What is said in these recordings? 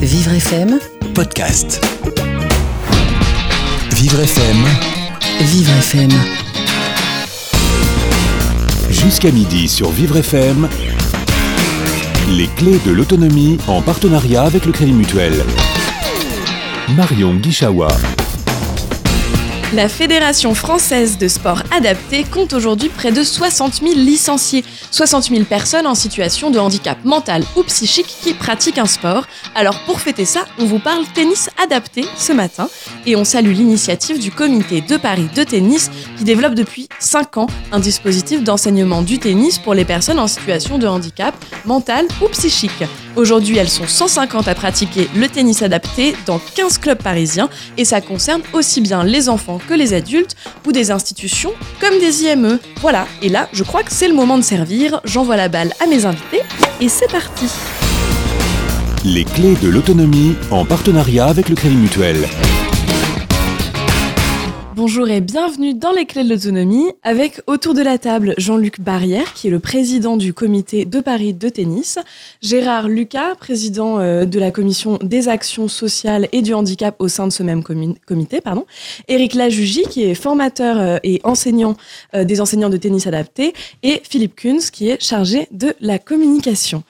Vivre FM, podcast. Vivre FM, Vivre FM. jusqu'à midi sur Vivre FM. Les clés de l'autonomie en partenariat avec le Crédit Mutuel. Marion Guichawa. La Fédération française de sport adapté compte aujourd'hui près de 60 000 licenciés, 60 000 personnes en situation de handicap mental ou psychique qui pratiquent un sport. Alors pour fêter ça, on vous parle tennis adapté ce matin et on salue l'initiative du comité de Paris de tennis qui développe depuis 5 ans un dispositif d'enseignement du tennis pour les personnes en situation de handicap mental ou psychique. Aujourd'hui, elles sont 150 à pratiquer le tennis adapté dans 15 clubs parisiens et ça concerne aussi bien les enfants que les adultes ou des institutions comme des IME. Voilà, et là, je crois que c'est le moment de servir. J'envoie la balle à mes invités et c'est parti. Les clés de l'autonomie en partenariat avec le Crédit Mutuel. Bonjour et bienvenue dans les clés de l'autonomie avec autour de la table Jean-Luc Barrière qui est le président du comité de Paris de tennis, Gérard Lucas, président euh, de la commission des actions sociales et du handicap au sein de ce même comité, pardon, Éric Lajugie qui est formateur euh, et enseignant euh, des enseignants de tennis adapté et Philippe Kunz qui est chargé de la communication.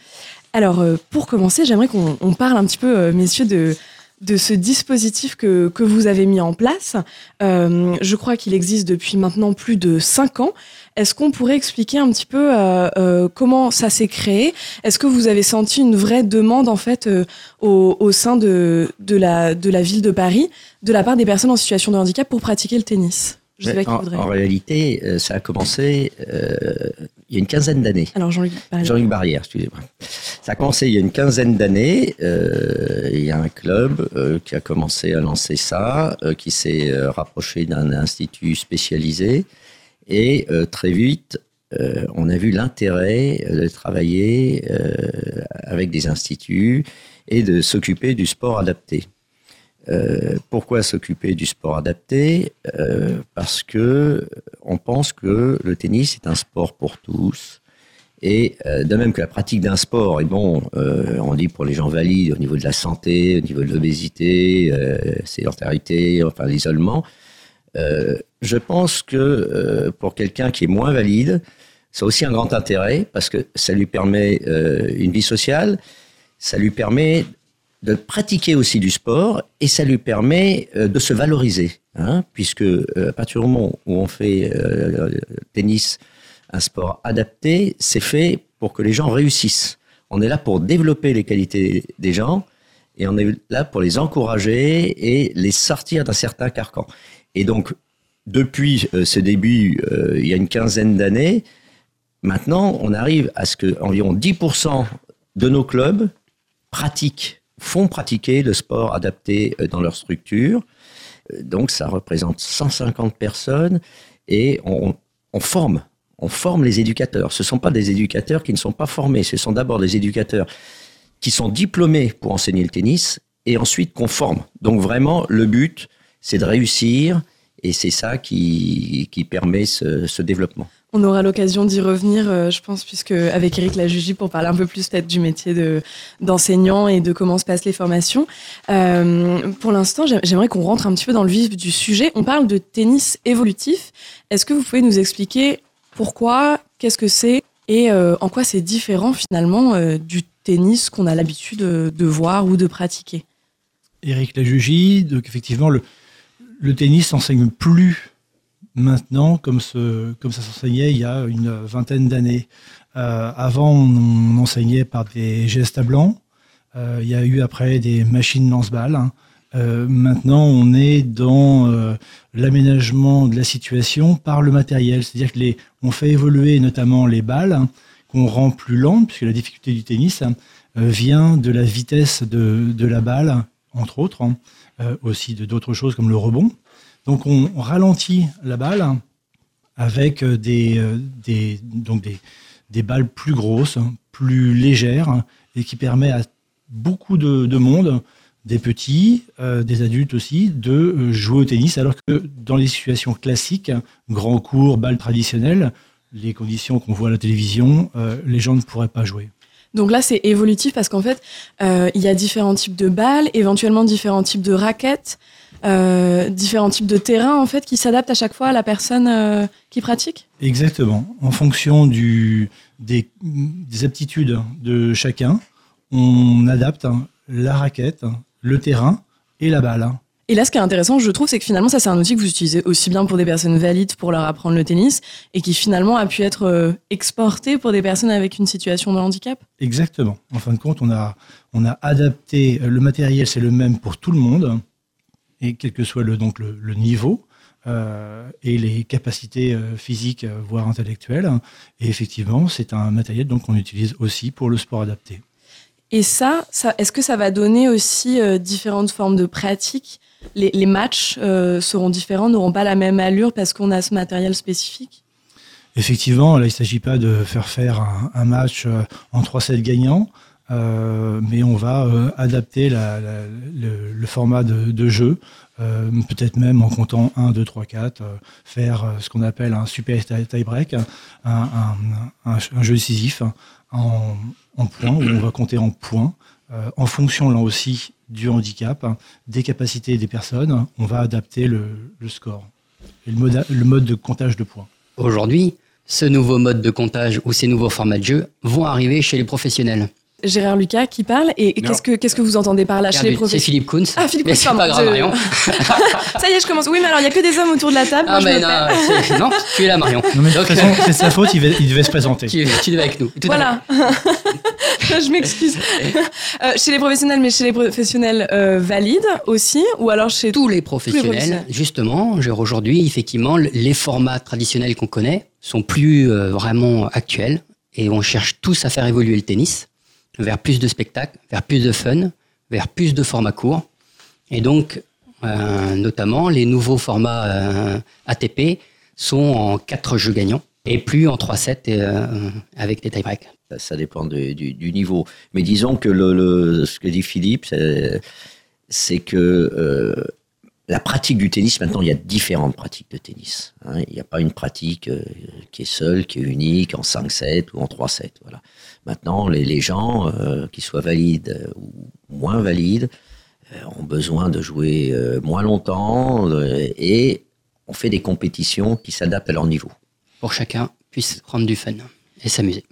Alors pour commencer, j'aimerais qu'on on parle un petit peu, messieurs, de de ce dispositif que, que vous avez mis en place. Euh, je crois qu'il existe depuis maintenant plus de cinq ans. Est-ce qu'on pourrait expliquer un petit peu euh, euh, comment ça s'est créé? Est-ce que vous avez senti une vraie demande en fait euh, au, au sein de, de, la, de la ville de Paris de la part des personnes en situation de handicap pour pratiquer le tennis? Je sais pas qui en, réalité, euh, ça a commencé euh, il y a une quinzaine d'années. Alors Jean-Luc, Barrière. Jean-Luc Barrière, excusez-moi. Ça a commencé il y a une quinzaine d'années. Euh, il y a un club euh, qui a commencé à lancer ça, euh, qui s'est rapproché d'un institut spécialisé. Et très vite, on a vu l'intérêt de travailler avec des instituts et de s'occuper du sport adapté. Euh, pourquoi s'occuper du sport adapté? Euh, Parce que on pense que le tennis est un sport pour tous. Et euh, de même que la pratique d'un sport est bon, euh, on dit pour les gens valides au niveau de la santé, au niveau de l'obésité, euh, sédentarité, enfin l'isolement. Euh, je pense que euh, pour quelqu'un qui est moins valide, c'est aussi un grand intérêt parce que ça lui permet euh, une vie sociale, ça lui permet de pratiquer aussi du sport et ça lui permet euh, de se valoriser, hein, puisque euh, à partir du moment où on fait euh, le tennis un sport adapté, c'est fait pour que les gens réussissent. On est là pour développer les qualités des gens et on est là pour les encourager et les sortir d'un certain carcan. Et donc, depuis ce début, il y a une quinzaine d'années, maintenant, on arrive à ce que environ 10% de nos clubs pratiquent, font pratiquer le sport adapté euh, dans leur structure. Euh, Donc, ça représente 150 personnes et on, forme, on forme les éducateurs. Ce ne sont pas des éducateurs qui ne sont pas formés, ce sont d'abord des éducateurs qui sont diplômés pour enseigner le tennis et ensuite qu'on forme. Donc, vraiment, le but, c'est de réussir et c'est ça qui, qui permet ce développement. On aura l'occasion d'y revenir, euh, je pense, puisque avec Eric Lajugie, pour parler un peu plus peut-être du métier de d'enseignant et de comment se passent les formations. Euh, pour l'instant, j'ai- j'aimerais qu'on rentre un petit peu dans le vif du sujet. On parle de tennis évolutif. Est-ce que vous pouvez nous expliquer pourquoi, qu'est-ce que c'est et euh, en quoi c'est différent finalement du tennis qu'on a l'habitude de, voir ou de pratiquer? Éric Lajugie, donc effectivement, le, le tennis s'enseigne plus maintenant comme, ça s'enseignait il y a une vingtaine d'années. Euh, avant, on, enseignait par des gestes à blanc. Euh, il y a eu après des machines lance-balles. hein. Euh, maintenant, on est dans l'aménagement de la situation par le matériel. C'est-à-dire que les, fait évoluer notamment les balles hein, qu'on rend plus lentes, puisque la difficulté du tennis hein, vient de la vitesse de, la balle, entre autres, aussi de d'autres choses comme le rebond. Donc on, ralentit la balle avec euh, des, euh, des, donc des, balles plus grosses, plus légères, et qui permet à beaucoup de, de monde, des petits, euh, des adultes aussi, de jouer au tennis, alors que dans les situations classiques, grand cours, balle traditionnelle, les conditions qu'on voit à la télévision, les gens ne pourraient pas jouer. Donc là, c'est évolutif parce qu'en fait, il y a différents types de balles, éventuellement différents types de raquettes, euh, différents types de terrains en fait qui s'adaptent à chaque fois à la personne euh, qui pratique. Exactement. En fonction du, des, des aptitudes de chacun, on adapte hein, la raquette, le terrain et la balle. Et là, ce qui est intéressant, je trouve, c'est que finalement, ça, c'est un outil que vous utilisez aussi bien pour des personnes valides pour leur apprendre le tennis et qui finalement a pu être euh, exporté pour des personnes avec une situation de handicap. Exactement. En fin de compte, on a, on a adapté le matériel, c'est le même pour tout le monde, et quel que soit le, donc le, le niveau. Euh, et les capacités euh, physiques, euh, voire intellectuelles. Et effectivement, c'est un matériel donc qu'on utilise aussi pour le sport adapté. Et ça, ça est-ce que ça va donner aussi euh, différentes formes de pratiques? Les, les, matchs euh, seront différents, n'auront pas la même allure parce qu'on a ce matériel spécifique? Effectivement, là, il ne s'agit pas de faire faire un, un match en 3-7 gagnants, euh, mais on va euh, adapter le, format de, jeu, euh, peut-être même en comptant 1, 2, 3, 4, faire ce qu'on appelle un super tie-break, un, jeu décisif en, en points, où on va compter en points. En fonction là aussi du handicap, des capacités des personnes, on va adapter le, score et le mode de comptage de points. Aujourd'hui, ce nouveau mode de comptage ou ces nouveaux formats de jeu vont arriver chez les professionnels. Gérard Lucas qui parle. Et qu'est-ce que, qu'est-ce que vous entendez par là chez les professionnels C'est Philippe Kunz. Ah, Philippe mais Kunz, c'est pas grave, je... Marion. Ça y est, je commence. Oui, mais alors, il n'y a que des hommes autour de la table. Ah, Moi, mais je non, non, tu es là, Marion. Non, mais de toute façon, c'est sa faute, il devait, il devait se présenter. Tu, tu devais avec nous. Tout voilà. je m'excuse. Euh, chez les professionnels, mais chez les professionnels euh, valides aussi, ou alors chez tous les professionnels. Tous les professionnels. Justement, aujourd'hui, effectivement, les formats traditionnels qu'on connaît sont plus euh, vraiment actuels et on cherche tous à faire évoluer le tennis vers plus de spectacles, vers plus de fun, vers plus de formats courts. Et donc, euh, notamment, les nouveaux formats euh, ATP sont en 4 jeux gagnants et plus en 3-7 euh, avec des tie-breaks. Ça, dépend du, niveau. Mais disons que ce que dit Philippe, c'est que la pratique du tennis, maintenant, il y a différentes pratiques de tennis. Hein. Il n'y a pas une pratique qui est seule, qui est unique, en 5-7 ou en 3-7. Voilà. Maintenant, les, les gens, euh, qu'ils soient valides ou moins valides, euh, ont besoin de jouer euh, moins longtemps et on fait des compétitions qui s'adaptent à leur niveau. Pour chacun puisse prendre du fun et s'amuser.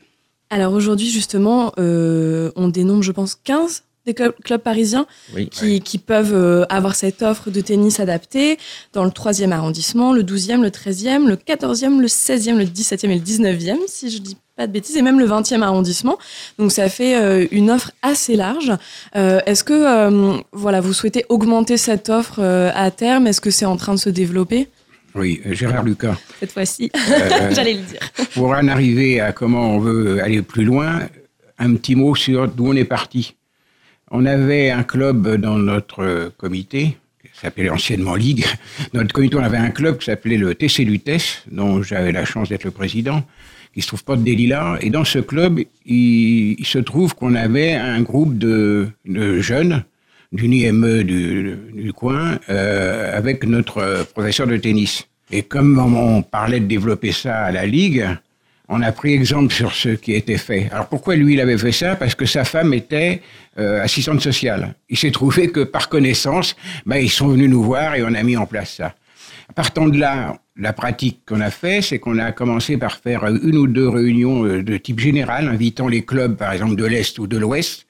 Alors aujourd'hui, justement, euh, on dénombre, je pense, 15 des clubs, clubs parisiens oui, qui, peuvent euh, avoir cette offre de tennis adaptée dans le 3e arrondissement, le 12e, le 13e, le 14e, le 16e, le 17e et le 19e, si je dis pas de bêtises, et même le 20e arrondissement. Donc ça fait euh, une offre assez large. Euh, Est-ce que euh, voilà, vous souhaitez augmenter cette offre euh, à terme? Est-ce que c'est en train de se développer? Oui, Gérard Lucas. Cette fois-ci, euh, j'allais le dire. Pour en arriver à comment on veut aller plus loin, un petit mot sur d'où on est parti. On avait un club dans notre comité, qui s'appelait anciennement Ligue. Dans notre comité, on avait un club qui s'appelait le TC Lutèce, dont j'avais la chance d'être le président, qui se trouve pas de Lilas. Et dans ce club, il, se trouve qu'on avait un groupe de, de jeunes d'une IME du, du coin euh, avec notre professeur de tennis. Et comme on parlait de développer ça à la Ligue, on a pris exemple sur ce qui était fait. Alors pourquoi lui il avait fait ça? Parce que sa femme était euh, assistante sociale. Il s'est trouvé que par connaissance, ben, ils sont venus nous voir et on a mis en place ça. Partant de là, la pratique qu'on a fait, c'est qu'on a commencé par faire une ou deux réunions euh, de type général, invitant les clubs, par exemple, de l'Est ou de l'Ouest,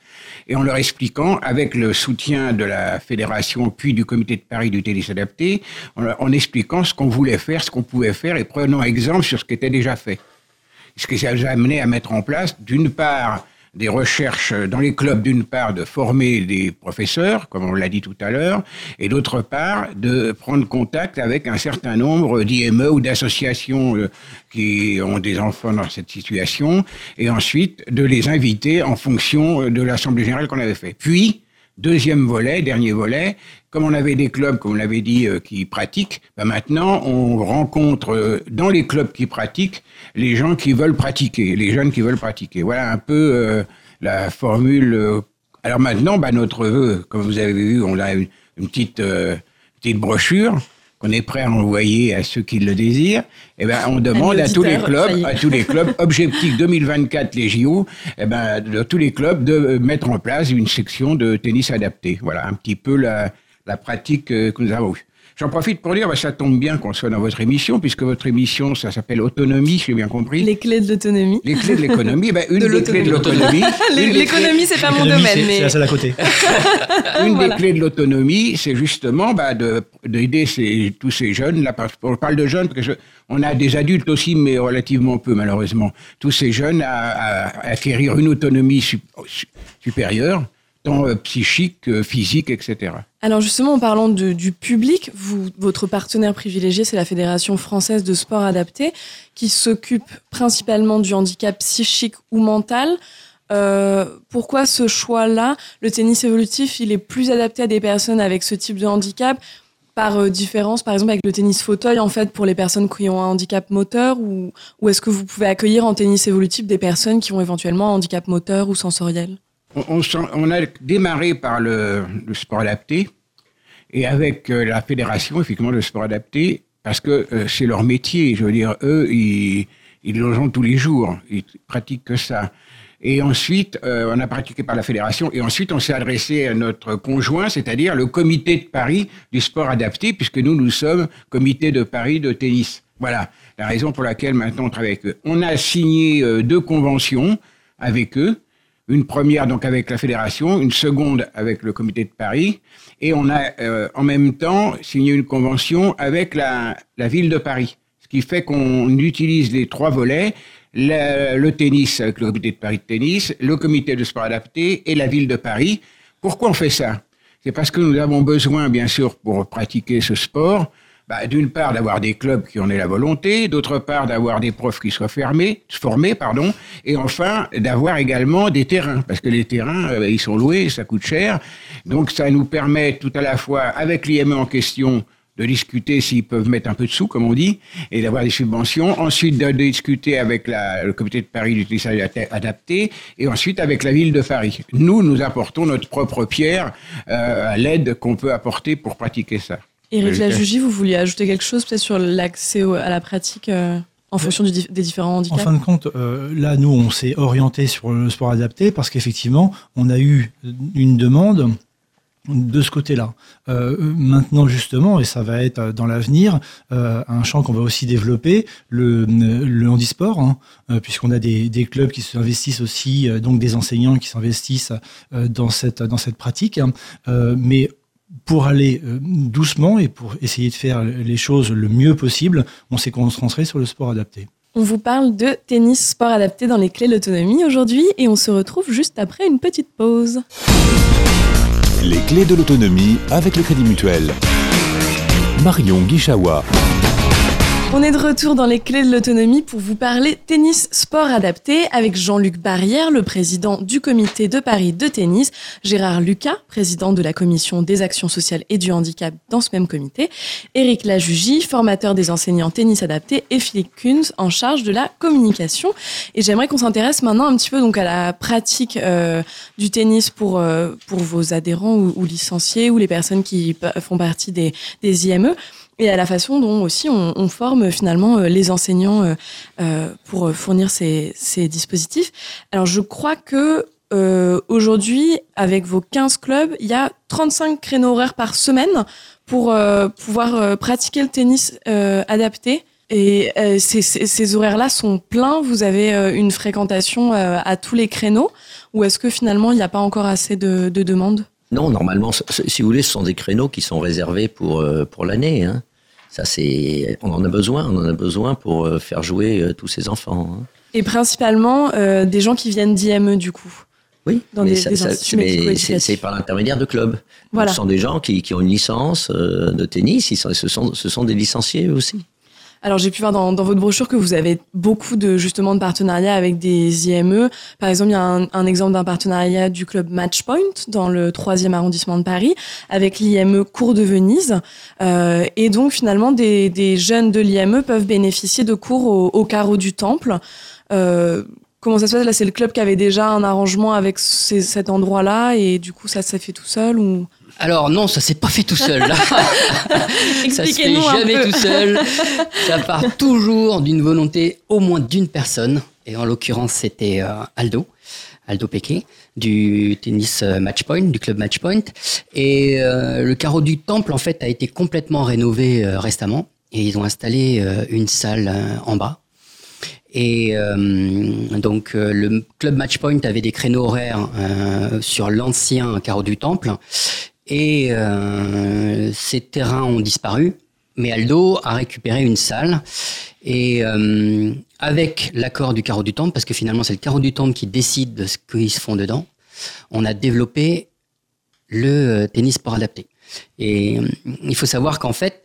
et en leur expliquant, avec le soutien de la fédération puis du comité de Paris du tennis adapté, en expliquant ce qu'on voulait faire, ce qu'on pouvait faire, et prenant exemple sur ce qui était déjà fait. Ce qui nous a amené à mettre en place, d'une part, des recherches dans les clubs, d'une part, de former des professeurs, comme on l'a dit tout à l'heure, et d'autre part, de prendre contact avec un certain nombre d'IME ou d'associations euh, qui ont des enfants dans cette situation, et ensuite de les inviter en fonction de l'Assemblée générale qu'on avait fait. Puis, Deuxième volet, dernier volet, comme on avait des clubs, comme on l'avait dit, euh, qui pratiquent, ben maintenant on rencontre euh, dans les clubs qui pratiquent les gens qui veulent pratiquer, les jeunes qui veulent pratiquer. Voilà un peu euh, la formule. euh. Alors maintenant, ben notre vœu, comme vous avez vu, on a une, une petite, petite brochure qu'on est prêt à envoyer à ceux qui le désirent, eh ben, on demande à tous les clubs, à tous les clubs, objectif 2024 les JO, eh ben, de tous les clubs de mettre en place une section de tennis adapté. Voilà un petit peu la, la pratique que nous avons eue. J'en profite pour dire, bah, ça tombe bien qu'on soit dans votre émission, puisque votre émission, ça s'appelle Autonomie, j'ai bien compris. Les clés de l'autonomie. Les clés de l'économie. Bah, une des clés de l'autonomie. L'économie, c'est pas mon domaine, mais. C'est la à côté. une des clés de l'autonomie, c'est justement bah, d'aider tous ces jeunes. Là, on parle de jeunes, parce on a des adultes aussi, mais relativement peu, malheureusement. Tous ces jeunes à, acquérir une autonomie supérieure tant euh, psychique, euh, physique, etc. Alors justement, en parlant du public, vous, votre partenaire privilégié, c'est la Fédération française de sport adapté, qui s'occupe principalement du handicap psychique ou mental. Euh, pourquoi ce choix-là? Le tennis évolutif, il est plus adapté à des personnes avec ce type de handicap par différence, par exemple avec le tennis fauteuil, en fait, pour les personnes qui ont un handicap moteur, ou, ou est-ce que vous pouvez accueillir en tennis évolutif des personnes qui ont éventuellement un handicap moteur ou sensoriel? On, a démarré par le, sport adapté et avec euh, la fédération, effectivement, le sport adapté, parce que euh, c'est leur métier. Je veux dire, eux, ils, le tous les jours. Ils pratiquent que ça. Et ensuite, euh, on a pratiqué par la fédération. Et ensuite, on s'est adressé à notre conjoint, c'est-à-dire le comité de Paris du sport adapté, puisque nous, nous sommes comité de Paris de tennis. Voilà la raison pour laquelle maintenant on travaille avec eux. On a signé deux conventions avec eux une première donc avec la fédération, une seconde avec le comité de Paris, et on a euh, en même temps signé une convention avec la, la, ville de Paris, ce qui fait qu'on utilise les trois volets, le, tennis avec le comité de Paris de tennis, le comité de sport adapté et la ville de Paris. Pourquoi on fait ça? C'est parce que nous avons besoin, bien sûr, pour pratiquer ce sport, bah, d'une part d'avoir des clubs qui en aient la volonté, d'autre part d'avoir des profs qui soient fermés, formés, pardon, et enfin d'avoir également des terrains, parce que les terrains, euh, ils sont loués, ça coûte cher. Donc ça nous permet tout à la fois, avec l'IME en question, de discuter s'ils peuvent mettre un peu de sous, comme on dit, et d'avoir des subventions. Ensuite, de, discuter avec la, le comité de Paris d'utilisation adapté, et ensuite avec la ville de Paris. Nous, nous apportons notre propre pierre euh, à l'aide qu'on peut apporter pour pratiquer ça. Éric Lajugie, vous vouliez ajouter quelque chose peut-être sur l'accès à la pratique euh, en fonction des différents handicaps En fin de compte, euh, là, nous, on s'est orienté sur le sport adapté parce qu'effectivement, on a eu une demande de ce côté-là. Euh, maintenant, justement, et ça va être dans l'avenir, un champ qu'on va aussi développer, le, le handisport, hein, puisqu'on a des, des, clubs qui s'investissent aussi, donc des enseignants qui s'investissent dans cette, dans cette pratique. Hein. mais pour aller euh, doucement et pour essayer de faire les choses le mieux possible, on s'est concentré sur le sport adapté. On vous parle de tennis sport adapté dans les clés de l'autonomie aujourd'hui et on se retrouve juste après une petite pause. Les clés de l'autonomie avec le Crédit Mutuel. Marion Guichawa. On est de retour dans les clés de l'autonomie pour vous parler tennis sport adapté avec Jean-Luc Barrière, le président du comité de Paris de tennis, Gérard Lucas, président de la commission des actions sociales et du handicap dans ce même comité, Éric Lajugie, formateur des enseignants tennis adapté et Philippe Kunz en charge de la communication. Et j'aimerais qu'on s'intéresse maintenant un petit peu donc à la pratique euh, du tennis pour euh, pour vos adhérents ou, licenciés ou les personnes qui font partie des IME et à la façon dont aussi on, forme finalement euh, les enseignants euh, euh, pour fournir ces, dispositifs. Alors je crois que aujourd'hui, avec vos 15 clubs, il y a 35 créneaux horaires par semaine pour pouvoir pratiquer le tennis adapté. Et ces, horaires-là sont pleins. Vous avez une fréquentation à tous les créneaux, ou est-ce que finalement il n'y a pas encore assez de, de demandes? Non, normalement, si vous voulez, ce sont des créneaux qui sont réservés pour, pour l'année. Hein. Ça, c'est, on en a besoin, on en a besoin pour euh, faire jouer euh, tous ces enfants. Hein. Et principalement euh, des gens qui viennent d'IME du coup. Oui, dans mais c'est par l'intermédiaire de clubs. Ce sont des gens qui, qui ont une licence de tennis, ils ce, sont, ce sont des licenciés aussi. Alors j'ai pu voir dans, votre brochure que vous avez beaucoup de justement de partenariats avec des IME. Par exemple, il y a un, exemple d'un partenariat du club Matchpoint dans le troisième arrondissement de Paris avec l'IME Cours de Venise. Euh, et donc finalement, des, jeunes de l'IME peuvent bénéficier de cours au, carreau du Temple. Euh, Comment ça se passe? Là, c'est le club qui avait déjà un arrangement avec cet endroit-là et du coup, ça s'est fait tout seul ou? Alors non, ça s'est pas fait tout seul. Là. ça se fait jamais tout seul. Ça part toujours d'une volonté au moins d'une personne. Et en l'occurrence, c'était euh, Aldo, Aldo Pequet, du tennis euh, Matchpoint, du club Matchpoint. Et euh, le carreau du temple, en fait, a été complètement rénové euh, récemment. Et ils ont installé une salle en bas. Et euh, donc euh, le club Matchpoint avait des créneaux horaires euh, sur l'ancien carreau du temple et euh, ces terrains ont disparu. Mais Aldo a récupéré une salle et euh, avec l'accord du carreau du temple, parce que finalement c'est le carreau du temple qui décide de ce qu'ils se font dedans, on a développé le euh, tennis sport adapté. Et il faut savoir qu'en fait,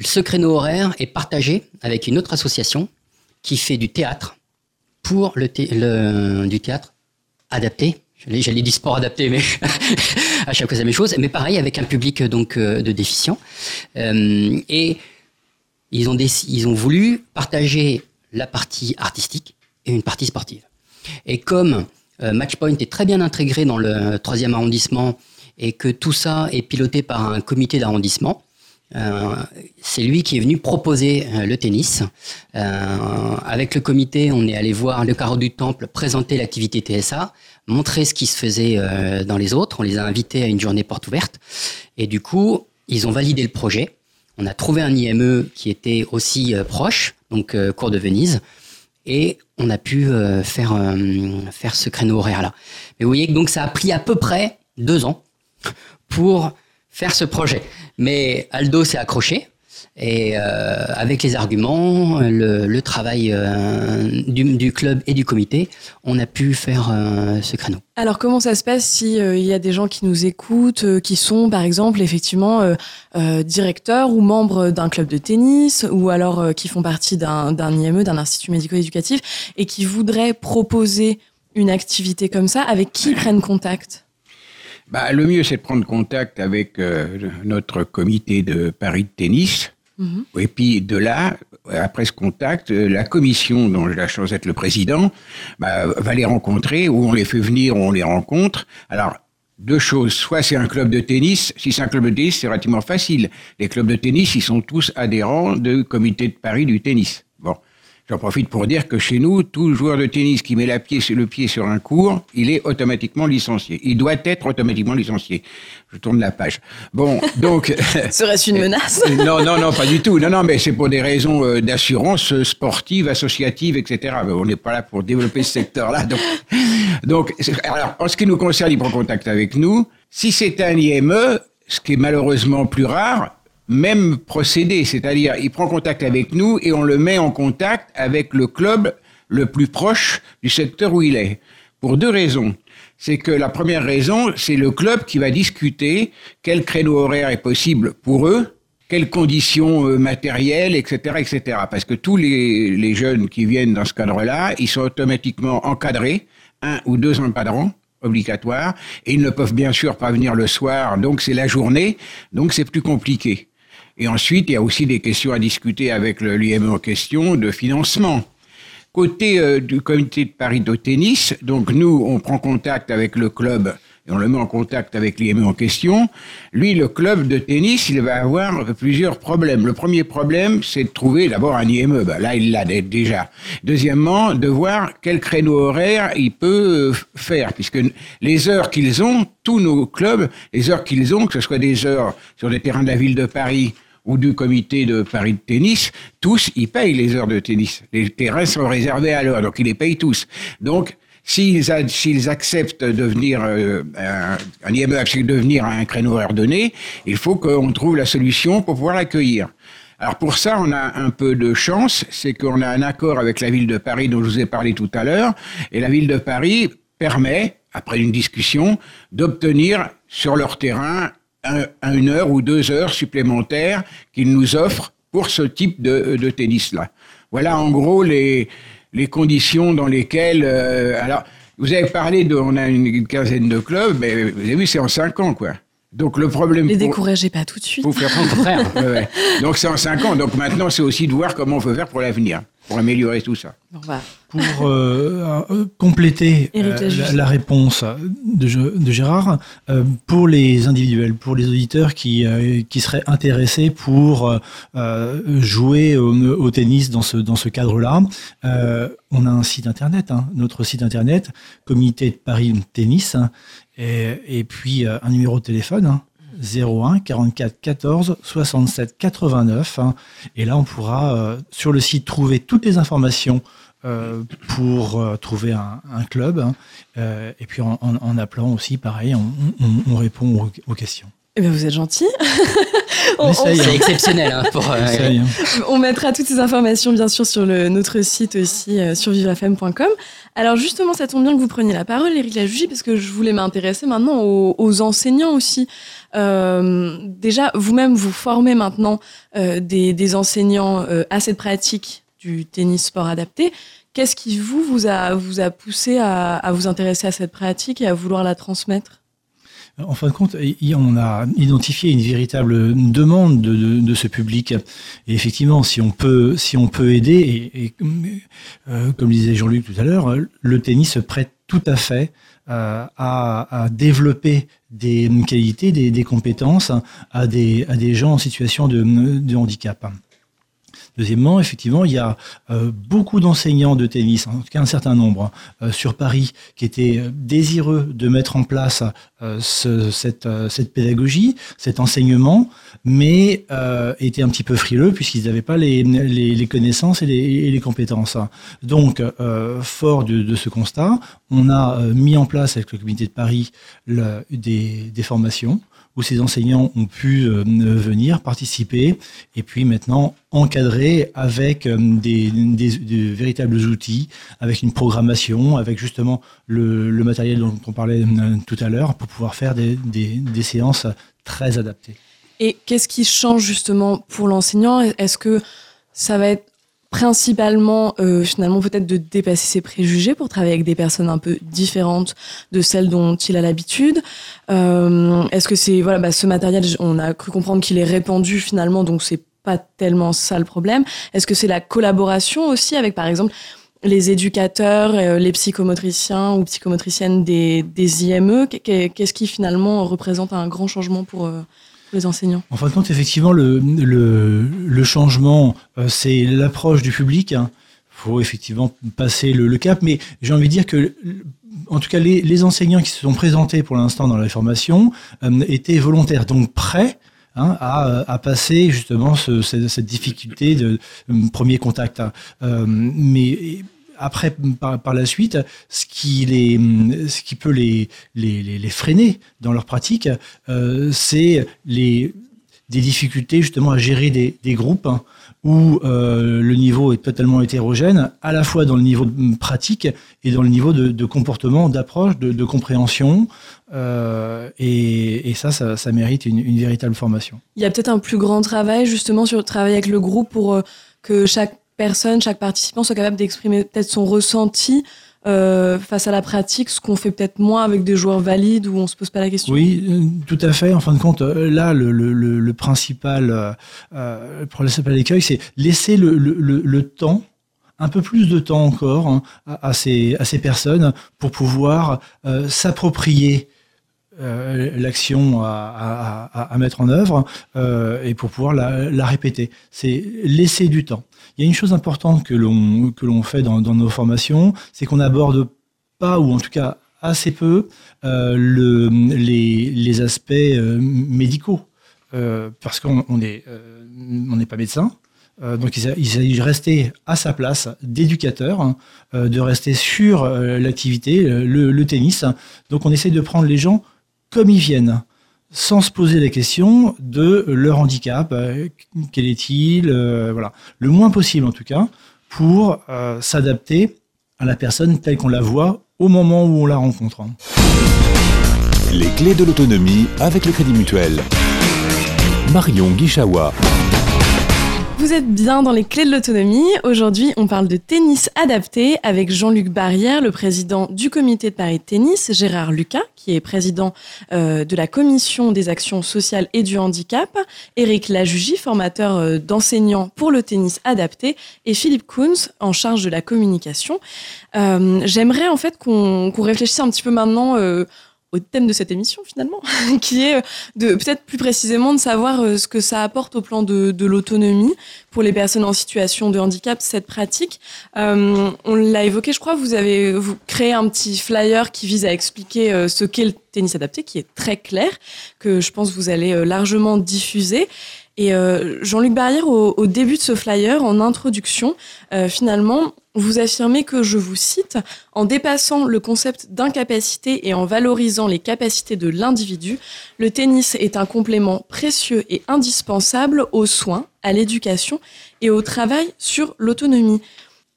ce créneau horaire est partagé avec une autre association qui fait du théâtre pour le- du théâtre adapté. J'allais, dire sport adapté, mais à chaque fois la même chose. Mais pareil avec un public donc euh, de déficients. Euh, et ils ont, ils ont voulu partager la partie artistique et une partie sportive. Et comme euh, Matchpoint est très bien intégré dans le troisième arrondissement et que tout ça est piloté par un comité d'arrondissement, euh, c'est lui qui est venu proposer euh, le tennis. Euh, avec le comité, on est allé voir le carreau du temple, présenter l'activité TSA, montrer ce qui se faisait dans les autres. On les a invités à une journée porte ouverte. Et du coup, ils ont validé le projet. On a trouvé un IME qui était aussi proche, donc cours de Venise. Et on a pu faire, faire ce créneau horaire-là. Mais vous voyez que donc ça a pris à peu près deux ans pour faire ce projet. Mais Aldo s'est accroché. Et euh, avec les arguments, le, travail euh, du, club et du comité, on a pu faire euh, ce créneau. Alors comment ça se passe si il y a des gens qui nous écoutent, qui sont par exemple effectivement directeurs ou membres d'un club de tennis, ou alors qui font partie d'un d'un IME, d'un institut médico-éducatif, et qui voudraient proposer une activité comme ça, avec qui ils prennent contact? Bah, le mieux, c'est de prendre contact avec euh, notre comité de Paris de tennis. Mhm. Et puis de là, après ce contact, euh, la commission dont j'ai la chance d'être le président bah, va les rencontrer, ou on les fait venir, ou on les rencontre. Alors, deux choses. Soit c'est un club de tennis. Si c'est un club de tennis, c'est relativement facile. Les clubs de tennis, ils sont tous adhérents du comité de Paris du tennis. Bon. J'en profite pour dire que chez nous, tout joueur de tennis qui met la pied, le pied sur un cours, il est automatiquement licencié. Il doit être automatiquement licencié. Je tourne la page. Bon, donc... Serait-ce une menace non, non, non, pas du tout. Non, non, mais c'est pour des raisons euh, d'assurance sportive, associative, etc. Mais on n'est pas là pour développer ce secteur-là. Donc, donc, alors, en ce qui nous concerne, il prend contact avec nous. Si c'est un IME, ce qui est malheureusement plus rare, même procédé, c'est-à-dire il prend contact avec nous et on le met en contact avec le club le plus proche du secteur où il est. Pour deux raisons. C'est que la première raison, c'est le club qui va discuter quel créneau horaire est possible pour eux, quelles conditions euh, matérielles, etc., etc. Parce que tous les, les jeunes qui viennent dans ce cadre-là, ils sont automatiquement encadrés, un ou deux encadrants obligatoires, et ils ne peuvent bien sûr pas venir le soir, donc c'est la journée, donc c'est plus compliqué. Et ensuite, il y a aussi des questions à discuter avec l'IME en question de financement. Côté euh, du comité de Paris de tennis, donc nous, on prend contact avec le club et on le met en contact avec l'IME en question. Lui, le club de tennis, il va avoir plusieurs problèmes. Le premier problème, c'est de trouver d'abord un IME. Ben, là, il l'a dé- déjà. Deuxièmement, de voir quel créneau horaire il peut euh, faire, puisque les heures qu'ils ont, tous nos clubs, les heures qu'ils ont, que ce soit des heures sur des terrains de la ville de Paris ou du comité de Paris de tennis, tous, ils payent les heures de tennis. Les terrains sont réservés à l'heure, donc ils les payent tous. Donc, s'ils acceptent de venir, euh, un, un IME de venir à un créneau horaire donné, il faut qu'on trouve la solution pour pouvoir l'accueillir. Alors pour ça, on a un peu de chance, c'est qu'on a un accord avec la ville de Paris dont je vous ai parlé tout à l'heure, et la ville de Paris permet, après une discussion, d'obtenir sur leur terrain un- un- une heure ou deux heures supplémentaires qu'ils nous offrent pour ce type de tennis-là. Voilà en gros les, les conditions dans lesquelles... euh, alors, vous avez parlé de... On a une quinzaine de clubs, mais vous avez vu, c'est en cinq ans, quoi. Donc le problème... Les pour- découragez pas tout de suite. faut faire Au contraire. Ouais, ouais. Donc c'est en cinq ans. Donc maintenant, c'est aussi de voir comment on peut faire pour l'avenir. Pour améliorer tout ça. Pour euh, euh, compléter euh, la, réponse de, de Gérard, pour les individuels, pour les auditeurs qui, qui seraient intéressés pour jouer au, tennis dans ce, dans ce cadre-là, on a un site internet, hein, notre site internet, Comité de Paris Tennis, et, et puis un numéro de téléphone. Hein, 01 44 14 67 89. et là, on pourra euh, sur le site trouver toutes les informations euh, pour euh, trouver un, club. Hein. et puis en, appelant aussi, pareil, on, répond aux, questions. Eh bien, vous êtes gentil. C'est hein. exceptionnel. Hein, hein. On mettra toutes ces informations, bien sûr, sur le, notre site aussi, sur vivrefm.com. Alors, justement, ça tombe bien que vous preniez la parole, Eric Lajugie, parce que je voulais m'intéresser maintenant aux, aux, enseignants aussi. Euh, déjà, vous-même, vous formez maintenant euh, des, enseignants euh, à cette pratique du tennis sport adapté. Qu'est-ce qui vous vous a, vous a poussé à, vous intéresser à cette pratique et à vouloir la transmettre? En fin de compte, on a identifié une véritable demande de, ce public. Et effectivement, si on peut, aider, et, comme disait Jean-Luc tout à l'heure, le tennis se prête tout à fait euh, à, développer des qualités, des, compétences à des, gens en situation de handicap. Deuxièmement, effectivement, il y a euh, beaucoup d'enseignants de tennis, en tout cas un certain nombre, euh, sur Paris, qui étaient euh, désireux de mettre en place cette, pédagogie, cet enseignement, mais étaient un petit peu frileux puisqu'ils n'avaient pas les, connaissances et les, compétences. Donc, fort de, ce constat, on a mis en place avec le comité de Paris des, des formations où ces enseignants ont pu euh, venir participer et puis maintenant encadrer avec euh, des, véritables outils, avec une programmation, avec justement le, matériel dont on parlait euh, tout à l'heure pour pouvoir faire des, des séances très adaptées. Et qu'est-ce qui change justement pour l'enseignant? Est-ce que ça va être principalement euh, finalement peut-être de dépasser ses préjugés pour travailler avec des personnes un peu différentes de celles dont il a l'habitude. Euh, Est-ce que c'est voilà bah, ce matériel, on a cru comprendre qu'il est répandu finalement, donc c'est pas tellement ça le problème. Est-ce que c'est la collaboration aussi avec par exemple les éducateurs, euh, les psychomotriciens ou psychomotriciennes des, des IME Qu'est-ce qui finalement représente un grand changement pour En fin de compte, effectivement, le, le, changement, euh, c'est l'approche du public. Il hein. faut effectivement passer le, cap, mais j'ai envie de dire que en tout cas, les, enseignants qui se sont présentés pour l'instant dans la formation euh, étaient volontaires, donc prêts hein, à, passer justement cette, difficulté de, premier contact. Hein. Euh, mais après, par, la suite, ce qui, les, ce qui peut les, les, les freiner dans leur pratique, euh, c'est les, des difficultés justement à gérer des, des groupes hein, où euh, le niveau est totalement hétérogène, à la fois dans le niveau pratique et dans le niveau de, de comportement, d'approche, de, de, compréhension. Euh, et, et, ça, ça, mérite une, une, véritable formation. Il y a peut-être un plus grand travail justement sur travailler avec le groupe pour que chaque chaque participant soit capable d'exprimer peut-être son ressenti euh, face à la pratique, ce qu'on fait peut-être moins avec des joueurs valides où on se pose pas la question. Oui, euh, tout à fait. En fin de compte, euh, là, le, principal, euh, le principal écueil, c'est laisser le, temps un peu plus de temps encore hein, à, ces, à ces personnes pour pouvoir s'approprier l'action à, mettre en œuvre et pour pouvoir la répéter. C'est laisser du temps. Il y a une chose importante que l'on fait dans, nos formations, c'est qu'on n'aborde pas ou en tout cas assez peu euh, le, les, aspects euh, médicaux euh, parce qu'on n'est pas médecin. donc il s'agit de rester à sa place d'éducateur, hein, de rester sur l'activité, le, tennis. Donc on essaie de prendre les gens comme ils viennent sans se poser la question de leur handicap, euh, quel est-il, euh, voilà, le moins possible en tout cas, pour euh, s'adapter à la personne telle qu'on la voit au moment où on la rencontre. Les clés de l'autonomie avec le Crédit Mutuel. Marion Guichawa. Vous êtes bien dans les clés de l'autonomie. Aujourd'hui, on parle de tennis adapté avec Jean-Luc Barrière, le président du comité de Paris de tennis, Gérard Lucas, qui est président euh, de la commission des actions sociales et du handicap, Eric Lajugie, formateur euh, d'enseignants pour le tennis adapté, et Philippe Koons, en charge de la communication. Euh, J'aimerais en fait qu'on réfléchisse un petit peu maintenant au thème de cette émission finalement, qui est euh, de peut-être plus précisément de savoir euh, ce que ça apporte au plan de, de l'autonomie pour les personnes en situation de handicap, cette pratique. Euh, on l'a évoqué, je crois, vous avez vous créé un petit flyer qui vise à expliquer ce qu'est le tennis adapté, qui est très clair, que je pense vous allez largement diffuser. Et euh, Jean-Luc Barrière, au, début de ce flyer, en introduction, euh, finalement, vous affirmez que, je vous cite, en dépassant le concept d'incapacité et en valorisant les capacités de l'individu, le tennis est un complément précieux et indispensable aux soins, à l'éducation et au travail sur l'autonomie.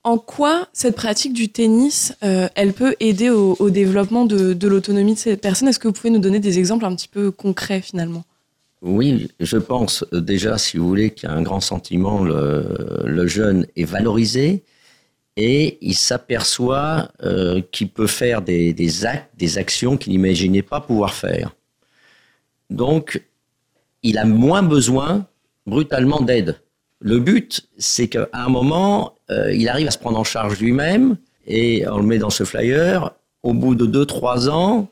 En quoi cette pratique du tennis, euh, elle peut aider au, au développement de, de l'autonomie de ces personnes? Est-ce que vous pouvez nous donner des exemples un petit peu concrets finalement? Oui, je pense euh, déjà, si vous voulez, qu'il y a un grand sentiment, le, jeune est valorisé et il s'aperçoit euh, qu'il peut faire des, des, actes, des actions qu'il n'imaginait pas pouvoir faire. Donc, il a moins besoin brutalement d'aide. Le but, c'est qu'à un moment, euh, il arrive à se prendre en charge lui-même et on le met dans ce flyer. Au bout de 2-3 ans,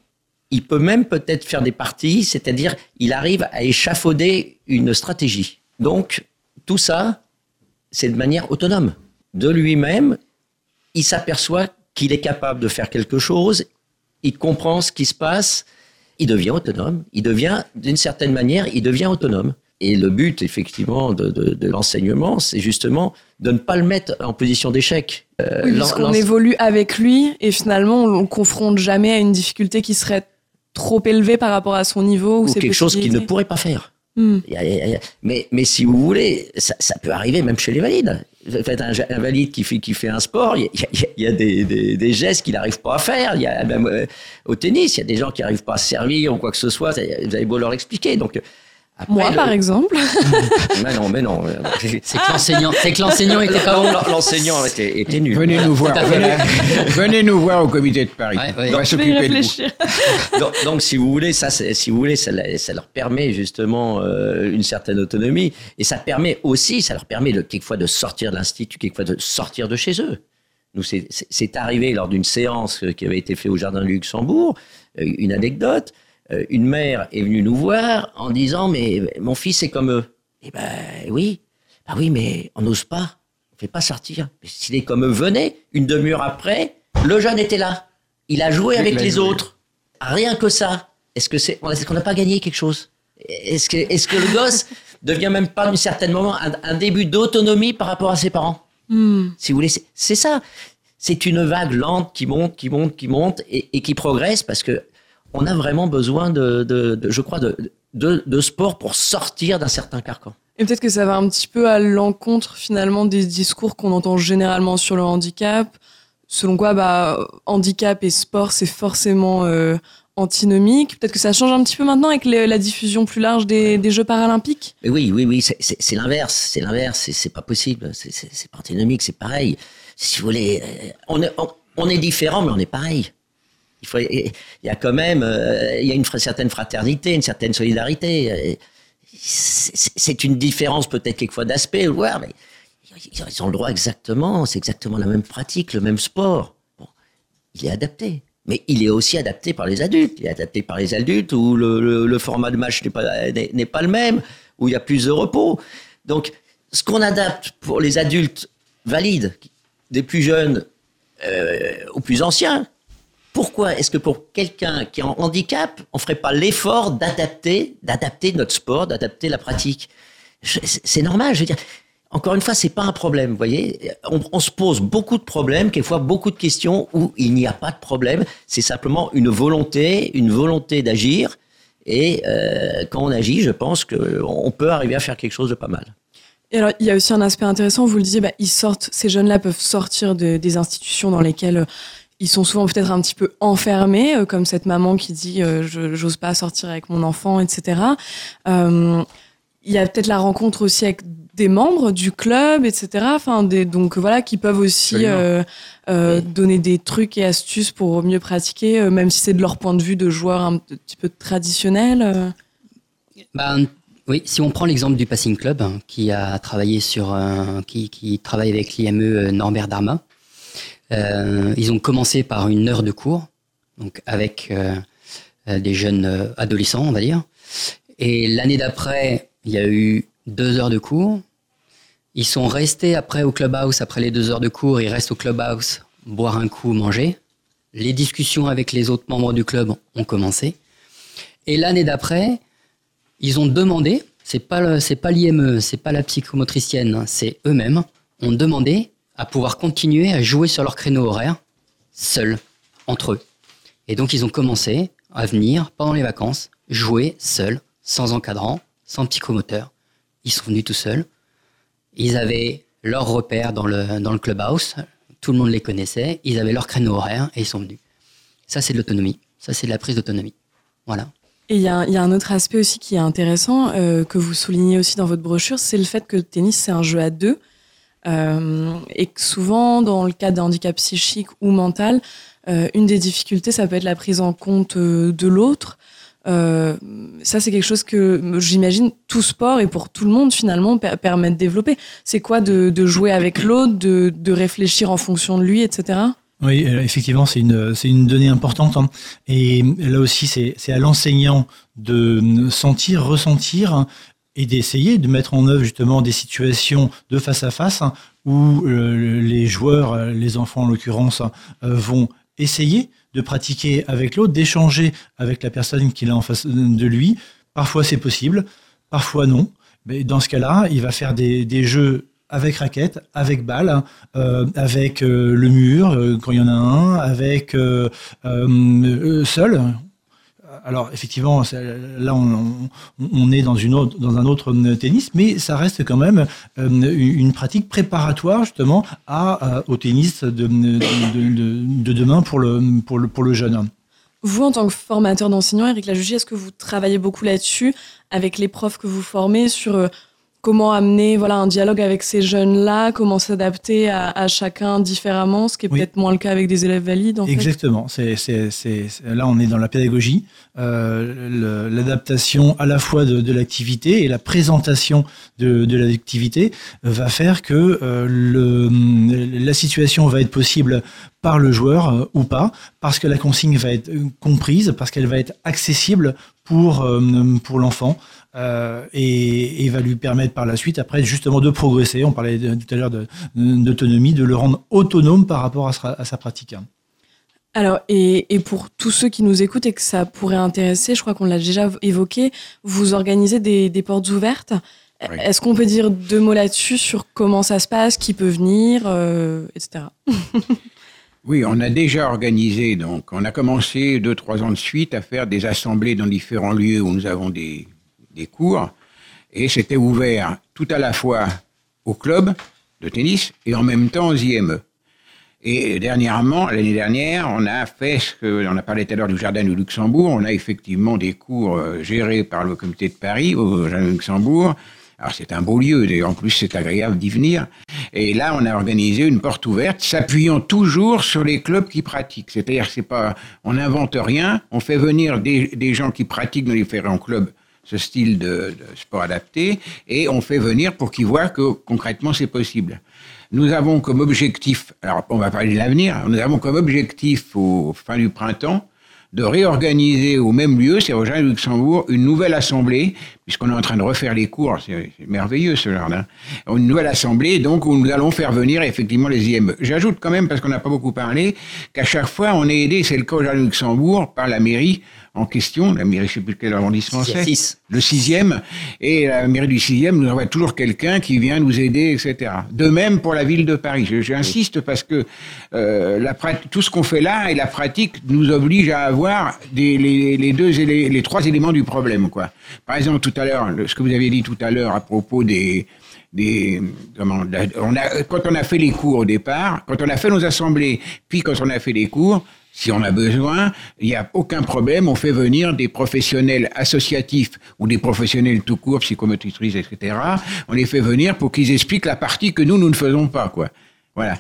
il peut même peut-être faire des parties, c'est-à-dire il arrive à échafauder une stratégie. Donc, tout ça, c'est de manière autonome. De lui-même, il s'aperçoit qu'il est capable de faire quelque chose, il comprend ce qui se passe, il devient autonome, il devient, d'une certaine manière, il devient autonome. Et le but, effectivement, de, de, de l'enseignement, c'est justement de ne pas le mettre en position d'échec. Euh, oui, puisqu'on évolue avec lui et finalement, on ne confronte jamais à une difficulté qui serait trop élevée par rapport à son niveau ou, ou quelque chose qu'il ne pourrait pas faire. Hmm. Mais, mais si vous voulez, ça, ça, peut arriver même chez les valides. Faites un, un valide qui fait, qui fait un sport, il y, y a, des, des, des gestes qu'il n'arrive pas à faire. Y a, même, euh, au tennis, il y a des gens qui n'arrivent pas à se servir ou quoi que ce soit. Vous avez beau leur expliquer. Donc, après, Moi, le... par exemple. mais non, mais non. C'est que l'enseignant, c'est que l'enseignant était pas bon. L'enseignant était, était nul. Venez nous voir. Venez, venez, nous voir au comité de Paris. Ouais, ouais. On va s'occuper de vous. donc, donc, si vous voulez, ça, si vous voulez, ça, ça leur permet justement euh, une certaine autonomie et ça permet aussi, ça leur permet de, quelquefois de sortir de l'institut, quelquefois de sortir de chez eux. Nous, c'est arrivé lors d'une séance qui avait été faite au Jardin du Luxembourg, euh, une anecdote euh, une mère est venue nous voir en disant mais mon fils est comme eux. Eh ben oui, bah oui, mais on n'ose pas, on fait pas sortir. S'il est comme eux, venez. Une demi-heure après, le jeune était là. Il a joué avec les autres. Rien que ça. Est-ce que c'est, est-ce qu'on n'a pas gagné quelque chose? Est-ce que, est-ce que le gosse devient même pas, d'un certain moment, un, un début d'autonomie par rapport à ses parents? Mm. Si vous voulez, c'est, c'est ça. C'est une vague lente qui monte, qui monte, qui monte et, et qui progresse parce que on a vraiment besoin de, de, de je crois, de, de, de, sport pour sortir d'un certain carcan. Et peut-être que ça va un petit peu à l'encontre finalement des discours qu'on entend généralement sur le handicap, selon quoi bah, handicap et sport c'est forcément euh, antinomique. Peut-être que ça change un petit peu maintenant avec les, la diffusion plus large des, des Jeux paralympiques. Mais oui, oui, oui, c'est l'inverse, c'est l'inverse, c'est pas possible, c'est pas antinomique, c'est pareil. Si vous voulez, euh, on est, on, on est différent, mais on est pareil. Il, y a quand même euh, il y a une certaine fraternité, une certaine solidarité. C'est une différence peut-être quelquefois d'aspect, ouais, mais ils ont le droit exactement, c'est exactement la même pratique, le même sport. Bon, il est adapté. Mais il est aussi adapté par les adultes. Il est adapté par les adultes où le, format de match n'est pas, n'est pas le même, où il y a plus de repos. Donc, ce qu'on adapte pour les adultes valides, des plus jeunes euh, aux plus anciens, pourquoi est-ce que pour quelqu'un qui est en handicap, on ferait pas l'effort d'adapter, d'adapter notre sport, d'adapter la pratique? C'est normal, je veux dire. Encore une fois, c'est pas un problème, vous voyez. On, se pose beaucoup de problèmes, quelquefois beaucoup de questions où il n'y a pas de problème. C'est simplement une volonté, une volonté d'agir. Et euh, quand on agit, je pense qu'on peut arriver à faire quelque chose de pas mal. Et alors, il y a aussi un aspect intéressant. Vous le disiez, bah, ils sortent, ces jeunes-là peuvent sortir de, des institutions dans lesquelles ils sont souvent peut-être un petit peu enfermés, euh, comme cette maman qui dit euh, je j'ose pas sortir avec mon enfant, etc. Euh, il y a peut-être la rencontre aussi avec des membres du club, etc. Enfin, des, donc voilà, qui peuvent aussi euh, euh, donner des trucs et astuces pour mieux pratiquer, euh, même si c'est de leur point de vue de joueur un petit peu traditionnel. Ben, oui, si on prend l'exemple du Passing Club, hein, qui a travaillé sur, qui, qui, travaille avec l'IME Norbert Darma, ils ont commencé par une heure de cours, donc avec des jeunes adolescents, on va dire. Et l'année d'après, il y a eu deux heures de cours. Ils sont restés après au clubhouse, après les deux heures de cours, ils restent au clubhouse, boire un coup, manger. Les discussions avec les autres membres du club ont commencé. Et l'année d'après, ils ont demandé, c'est pas c'est pas l'IME, c'est pas la psychomotricienne, hein, c'est eux-mêmes, ont demandé à pouvoir continuer à jouer sur leur créneau horaire, seuls, entre eux. Et donc ils ont commencé à venir pendant les vacances, jouer seuls, sans encadrant, sans psychomoteur. Ils sont venus tout seuls. Ils avaient leur repère dans le, dans le clubhouse. Tout le monde les connaissait. Ils avaient leur créneau horaire et ils sont venus. Ça, c'est de l'autonomie. Ça, c'est de la prise d'autonomie. Voilà. Et il y, y, a un autre aspect aussi qui est intéressant, euh, que vous soulignez aussi dans votre brochure, c'est le fait que le tennis, c'est un jeu à deux. Euh, et souvent, dans le cas d'un handicap psychique ou mental, euh, une des difficultés, ça peut être la prise en compte euh, de l'autre. Ça, c'est quelque chose que j'imagine tout sport et pour tout le monde finalement permet de développer. C'est quoi de, jouer avec l'autre, de, réfléchir en fonction de lui, etc. Oui, effectivement, c'est une, une donnée importante. Hein. Et là aussi, c'est, c'est à l'enseignant de sentir, ressentir hein, et d'essayer de mettre en œuvre justement des situations de face à face hein, où euh, les joueurs, les enfants en l'occurrence, vont essayer de pratiquer avec l'autre, d'échanger avec la personne qu'il a en face de lui. Parfois c'est possible, parfois non. Mais dans ce cas-là, il va faire des, jeux avec raquette, avec balle, euh, avec euh, le mur euh, quand il y en a un, avec seul alors effectivement, là on, est dans, un autre tennis, mais ça reste quand même euh, une pratique préparatoire justement euh, au tennis de, de, demain pour le, jeune. Vous, en tant que formateur d'enseignants, Eric Lajugie, est-ce que vous travaillez beaucoup là-dessus avec les profs que vous formez sur euh, comment amener voilà un dialogue avec ces jeunes-là, comment s'adapter à, chacun différemment, ce qui est peut-être moins le cas avec des élèves valides. Exactement. C'est, là, on est dans la pédagogie, euh, l'adaptation à la fois de, l'activité et la présentation de, de l'activité va faire que euh, le, la situation va être possible par le joueur euh, ou pas, parce que la consigne va être comprise, parce qu'elle va être accessible pour, pour l'enfant. Euh, et, va lui permettre par la suite, après, justement, de progresser. On parlait tout à l'heure d'autonomie, de, le rendre autonome par rapport à sa, pratique. Alors, et, pour tous ceux qui nous écoutent et que ça pourrait intéresser, je crois qu'on l'a déjà évoqué, vous organisez des, portes ouvertes. Est-ce qu'on peut dire deux mots là-dessus sur comment ça se passe, qui peut venir, euh, etc. Oui, on a déjà organisé, donc on a commencé deux, trois ans de suite à faire des assemblées dans différents lieux où nous avons des, des cours, et c'était ouvert tout à la fois au club de tennis et en même temps aux IME. Et dernièrement, l'année dernière, on a fait ce que, on a parlé tout à l'heure du Jardin du Luxembourg, on a effectivement des cours euh, gérés par le comité de Paris au Jardin du Luxembourg. Alors c'est un beau lieu, et en plus c'est agréable d'y venir. Et là, on a organisé une porte ouverte, s'appuyant toujours sur les clubs qui pratiquent. C'est-à-dire, c'est pas, on n'invente rien, on fait venir des gens qui pratiquent dans les différents clubs ce style de, sport adapté et on fait venir pour qu'ils voient que concrètement c'est possible. Nous avons comme objectif, alors on va parler de l'avenir, nous avons comme objectif au fin du printemps de réorganiser au même lieu, c'est au Jardin de Luxembourg, une nouvelle assemblée, puisqu'on est en train de refaire les cours, c'est merveilleux ce jardin, une nouvelle assemblée, donc où nous allons faire venir effectivement les IME. J'ajoute quand même, parce qu'on n'a pas beaucoup parlé, qu'à chaque fois on est aidé, c'est le cas au Jardin de Luxembourg, par la mairie, en question, la mairie, je sais plus quel arrondissement c'est, le sixième, et la mairie du sixième nous envoie toujours quelqu'un qui vient nous aider, etc. De même pour la ville de Paris. J'insiste parce que euh, la, tout ce qu'on fait là et la pratique nous oblige à avoir voir des, les, les deux les, les trois éléments du problème quoi. Par exemple tout à l'heure ce que vous avez dit tout à l'heure à propos des des comment on a quand on a fait les cours au départ, quand on a fait nos assemblées, puis quand on a fait les cours, si on a besoin, il n'y a aucun problème, on fait venir des professionnels associatifs ou des professionnels tout court, psychomotrices, etc. On les fait venir pour qu'ils expliquent la partie que nous, nous ne faisons pas, quoi. Voilà.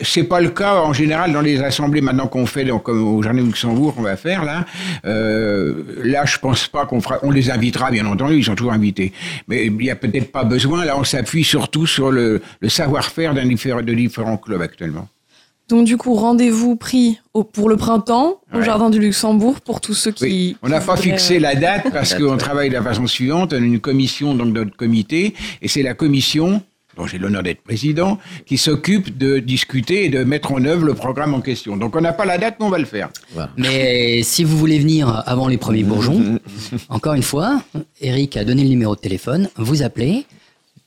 C'est pas le cas en général dans les assemblées maintenant qu'on fait, donc, comme au Jardin de Luxembourg qu'on va faire là. Euh, là, je pense pas qu'on fera. On les invitera bien entendu, ils sont toujours invités. Mais il y a peut-être pas besoin. Là, on s'appuie surtout sur le, le savoir-faire d'un de différents clubs actuellement. Donc du coup, rendez-vous pris au- pour le printemps au Ouais. Jardin du Luxembourg pour tous ceux qui... Oui. On n'a pas voudraient, fixé euh, la date parce qu'on travaille de la façon suivante. On a une commission donc de notre comité et c'est la commission dont j'ai l'honneur d'être président, qui s'occupe de discuter et de mettre en œuvre le programme en question. Donc on n'a pas la date, mais on va le faire. Mais si vous voulez venir avant les premiers bourgeons, encore une fois, Eric a donné le numéro de téléphone, vous appelez.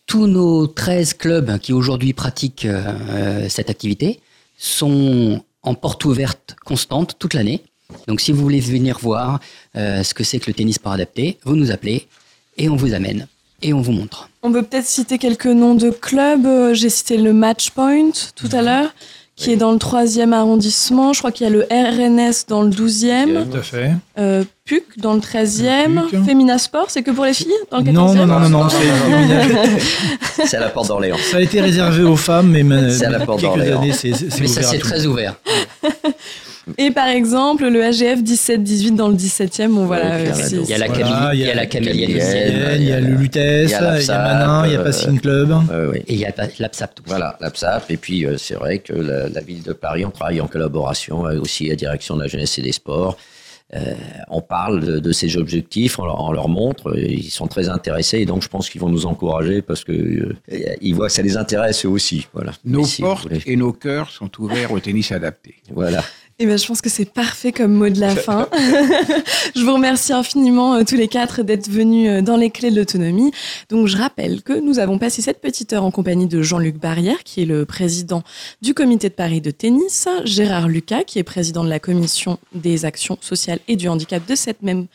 Tous nos 13 clubs qui aujourd'hui pratiquent euh, cette activité sont en porte ouverte constante toute l'année. Donc si vous voulez venir voir euh, ce que c'est que le tennis par adapté, vous nous appelez et on vous amène et on vous montre. On peut peut-être citer quelques noms de clubs. Euh, J'ai cité le Match Point tout à l'heure, qui est dans le 3e arrondissement. Je crois qu'il y a le RNS dans le 12e. Tout à fait. Euh, PUC dans le 13e. PUC. Fémina Sport, c'est que pour les filles dans le 14e Non, non, non, non, non, c'est- C'est à la porte d'Orléans. ça a été réservé aux femmes, mais maintenant, C'est à la porte quelques d'Orléans. années, c'est c'est Mais ça c'est tout. très ouvert. Et par exemple, le AGF 17-18 dans le 17e. Bon, voilà, Ouais, euh, il y en a c'est- Il y a la Voilà, Camille, il y il a y a la aussi. Il y a le Lutèce, il il y a Manin, il y a Passing Club. Euh, oui. Et il y a l'APSAP. tout. Voilà, l'APSAP. Et puis, euh, c'est vrai que la, la ville de Paris, on travaille en collaboration avec aussi la direction de la jeunesse et des sports. Euh, on parle de, de ces objectifs, on leur, on leur montre, ils sont très intéressés et donc je pense qu'ils vont nous encourager parce que euh, ils voient que ça les intéresse eux aussi. Voilà. Nos si portes et nos cœurs sont ouverts au tennis adapté. Voilà. Eh ben, je pense que c'est parfait comme mot de la fin. je vous remercie infiniment euh, tous les quatre d'être venus euh, dans les clés de l'autonomie. Donc, je rappelle que nous avons passé cette petite heure en compagnie de Jean-Luc Barrière, qui est le président du comité de Paris de tennis, Gérard Lucas, qui est président de la commission des actions sociales et du handicap de cette même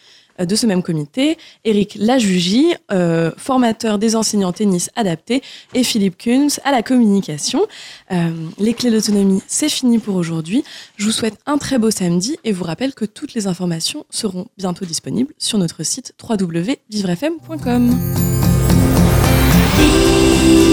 de ce même comité, Eric Lajugie, euh, formateur des enseignants tennis adaptés, et Philippe Kunz à la communication. Euh, les clés de l'autonomie, c'est fini pour aujourd'hui. Je vous souhaite un très beau samedi et vous rappelle que toutes les informations seront bientôt disponibles sur notre site www.vivrefm.com. Vivre